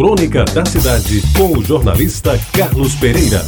Crônica da Cidade, com o jornalista Carlos Pereira.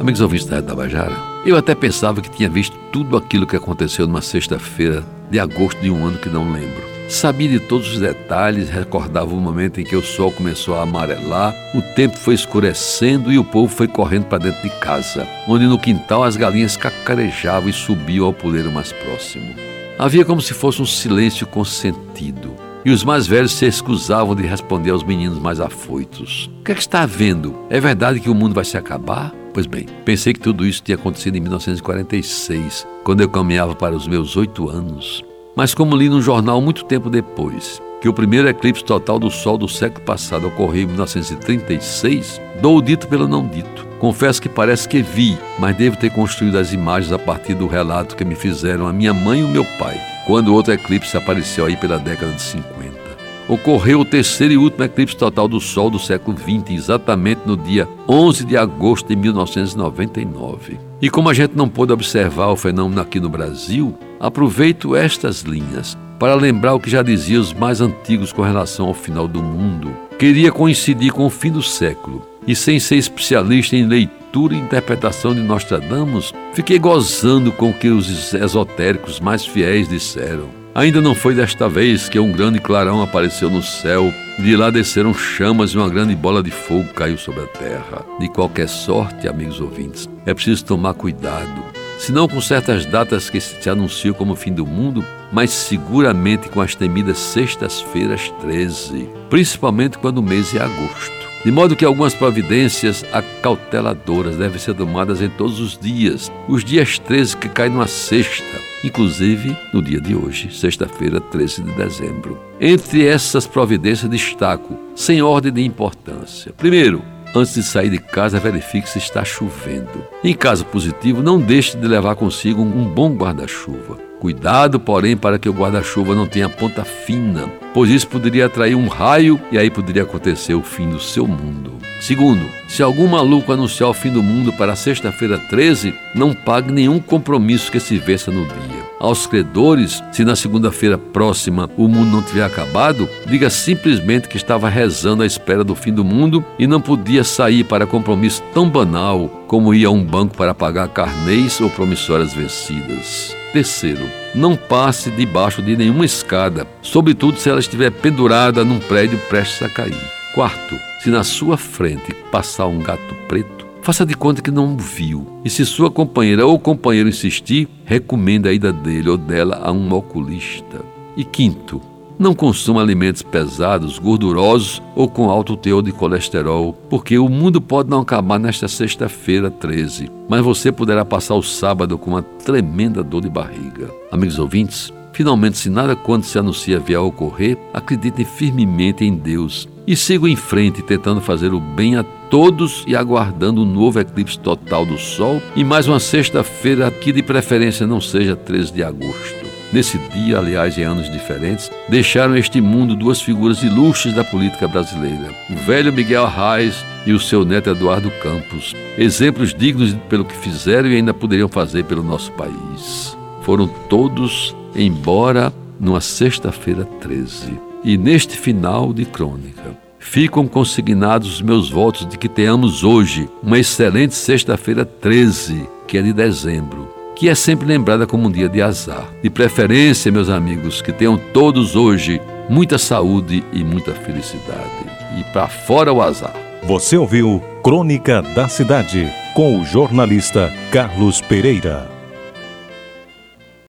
Amigos ouvintes da Tabajara, eu até pensava que tinha visto tudo aquilo que aconteceu numa sexta-feira de agosto de um ano que não lembro. Sabia de todos os detalhes, recordava o momento em que o sol começou a amarelar, o tempo foi escurecendo e o povo foi correndo para dentro de casa, onde no quintal as galinhas cacarejavam e subiam ao puleiro mais próximo. Havia como se fosse um silêncio consentido e os mais velhos se excusavam de responder aos meninos mais afoitos. O que é que está havendo? É verdade que o mundo vai se acabar? Pois bem, pensei que tudo isso tinha acontecido em 1946, quando eu caminhava para os meus oito anos. Mas como li num jornal muito tempo depois que o primeiro eclipse total do Sol do século passado ocorreu em 1936, dou o dito pelo não dito. Confesso que parece que vi, mas devo ter construído as imagens a partir do relato que me fizeram a minha mãe e o meu pai, quando outro eclipse apareceu aí pela década de 50. Ocorreu o terceiro e último eclipse total do Sol do século XX, exatamente no dia 11 de agosto de 1999. E como a gente não pôde observar o fenômeno aqui no Brasil, aproveito estas linhas para lembrar o que já diziam os mais antigos com relação ao final do mundo. Queria coincidir com o fim do século e sem ser especialista em leitura e interpretação de Nostradamus, fiquei gozando com o que os esotéricos mais fiéis disseram. Ainda não foi desta vez que um grande clarão apareceu no céu, de lá desceram chamas e uma grande bola de fogo caiu sobre a terra. De qualquer sorte, amigos ouvintes, é preciso tomar cuidado. Se não com certas datas que se anunciam como o fim do mundo, mas seguramente com as temidas sextas-feiras 13, principalmente quando o mês é agosto. De modo que algumas providências acauteladoras devem ser tomadas em todos os dias, os dias 13 que caem numa sexta, inclusive no dia de hoje, sexta-feira, 13 de dezembro. Entre essas providências destaco, sem ordem de importância. Primeiro, Antes de sair de casa, verifique se está chovendo. Em caso positivo, não deixe de levar consigo um bom guarda-chuva. Cuidado, porém, para que o guarda-chuva não tenha ponta fina, pois isso poderia atrair um raio e aí poderia acontecer o fim do seu mundo. Segundo, se algum maluco anunciar o fim do mundo para sexta-feira 13, não pague nenhum compromisso que se vença no dia. Aos credores, se na segunda-feira próxima o mundo não tiver acabado, diga simplesmente que estava rezando à espera do fim do mundo e não podia sair para compromisso tão banal como ir a um banco para pagar carnês ou promissórias vencidas. Terceiro, não passe debaixo de nenhuma escada, sobretudo se ela estiver pendurada num prédio prestes a cair. Quarto, se na sua frente passar um gato preto, faça de conta que não viu. E se sua companheira ou companheiro insistir, recomenda a ida dele ou dela a um oculista. E quinto, não consuma alimentos pesados, gordurosos ou com alto teor de colesterol, porque o mundo pode não acabar nesta sexta-feira 13, mas você poderá passar o sábado com uma tremenda dor de barriga. Amigos ouvintes, finalmente, se nada quando se anuncia vier a ocorrer, acreditem firmemente em Deus e sigam em frente tentando fazer o bem a todos e aguardando um novo eclipse total do Sol e mais uma sexta-feira que de preferência não seja 13 de agosto. Nesse dia, aliás, em anos diferentes, deixaram este mundo duas figuras ilustres da política brasileira: o velho Miguel Arraes e o seu neto Eduardo Campos, exemplos dignos pelo que fizeram e ainda poderiam fazer pelo nosso país. Foram todos embora numa sexta-feira 13. E neste final de crônica, ficam consignados os meus votos de que tenhamos hoje uma excelente sexta-feira 13, que é de dezembro que é sempre lembrada como um dia de azar. De preferência, meus amigos, que tenham todos hoje muita saúde e muita felicidade. E para fora o azar. Você ouviu Crônica da Cidade com o jornalista Carlos Pereira.